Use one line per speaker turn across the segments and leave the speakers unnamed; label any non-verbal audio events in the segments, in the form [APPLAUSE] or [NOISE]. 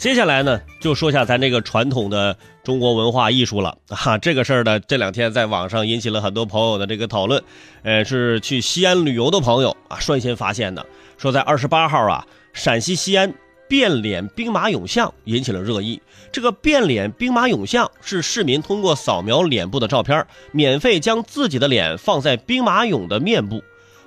接下来呢，就说下咱这个传统的中国文化艺术了啊。这个事儿呢，这两天在网上引起了很多朋友的这个讨论。呃，是去西安旅游的朋友啊，率先发现的，说在二十八号啊，陕西西安变脸兵马俑像引起了热议。这个变脸兵马俑像是市民通过扫描脸部的照片，免费将自己的脸放在兵马俑的面部。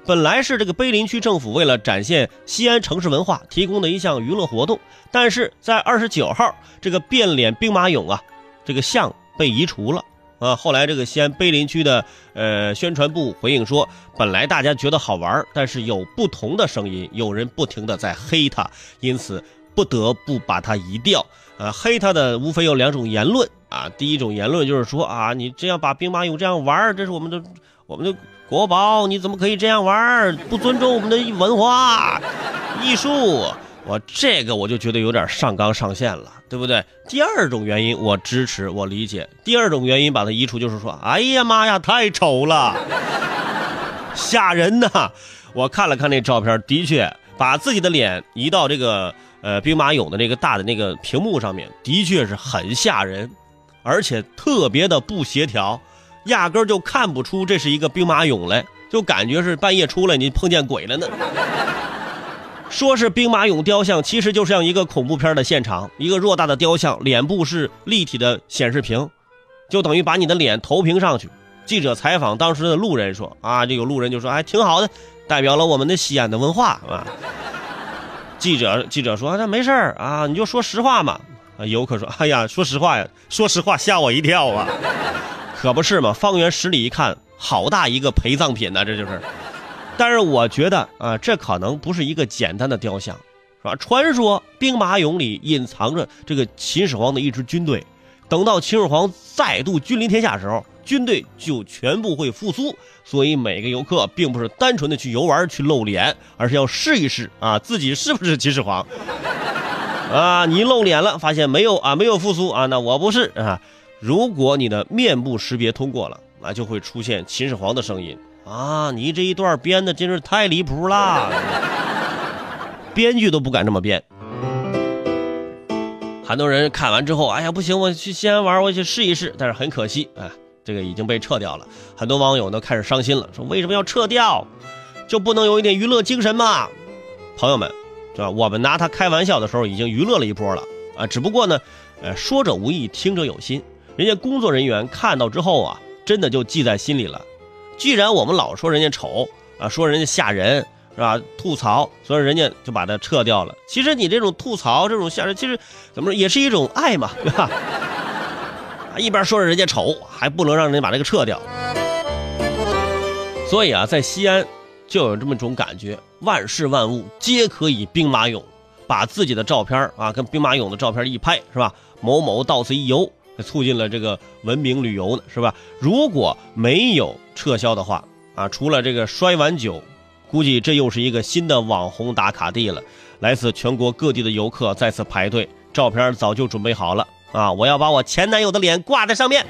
本来是这个碑林区政府为了展现西安城市文化提供的一项娱乐活动，但是在二十九号，这个变脸兵马俑啊，这个像被移除了啊。后来这个西安碑林区的呃宣传部回应说，本来大家觉得好玩，但是有不同的声音，有人不停的在黑他，因此不得不把它移掉。啊，黑他的无非有两种言论啊，第一种言论就是说啊，你这样把兵马俑这样玩，这是我们的我们的。国宝，你怎么可以这样玩不尊重我们的文化艺术，我这个我就觉得有点上纲上线了，对不对？第二种原因我支持，我理解。第二种原因把它移除，就是说，哎呀妈呀，太丑了，吓人呐！我看了看那照片，的确把自己的脸移到这个呃兵马俑的那个大的那个屏幕上面，的确是很吓人，而且特别的不协调。压根儿就看不出这是一个兵马俑来，就感觉是半夜出来你碰见鬼了呢。说是兵马俑雕像，其实就像一个恐怖片的现场，一个偌大的雕像，脸部是立体的显示屏，就等于把你的脸投屏上去。记者采访当时的路人说：“啊，这有路人就说，哎，挺好的，代表了我们的西安的文化啊。”记者记者说：“那没事啊，你就说实话嘛。”，游客说：“哎呀，说实话呀，说实话吓我一跳啊。”可不是嘛！方圆十里一看，好大一个陪葬品呢，这就是。但是我觉得啊，这可能不是一个简单的雕像，是吧？传说兵马俑里隐藏着这个秦始皇的一支军队，等到秦始皇再度君临天下时候，军队就全部会复苏。所以每个游客并不是单纯的去游玩去露脸，而是要试一试啊，自己是不是秦始皇 [LAUGHS] 啊？你露脸了，发现没有啊，没有复苏啊，那我不是啊。如果你的面部识别通过了，那就会出现秦始皇的声音啊！你这一段编的真是太离谱了，编剧都不敢这么编。很多人看完之后，哎呀，不行，我去西安玩，我去试一试。但是很可惜，哎，这个已经被撤掉了。很多网友都开始伤心了，说为什么要撤掉？就不能有一点娱乐精神吗？朋友们，是吧？我们拿他开玩笑的时候，已经娱乐了一波了啊！只不过呢，呃，说者无意，听者有心。人家工作人员看到之后啊，真的就记在心里了。既然我们老说人家丑啊，说人家吓人是吧？吐槽，所以人家就把它撤掉了。其实你这种吐槽，这种吓人，其实怎么说也是一种爱嘛，对吧？[LAUGHS] 一边说着人家丑，还不能让人家把这个撤掉。所以啊，在西安就有这么种感觉：万事万物皆可以兵马俑，把自己的照片啊跟兵马俑的照片一拍，是吧？某某到此一游。促进了这个文明旅游呢，是吧？如果没有撤销的话，啊，除了这个摔碗酒，估计这又是一个新的网红打卡地了。来自全国各地的游客再次排队，照片早就准备好了啊！我要把我前男友的脸挂在上面。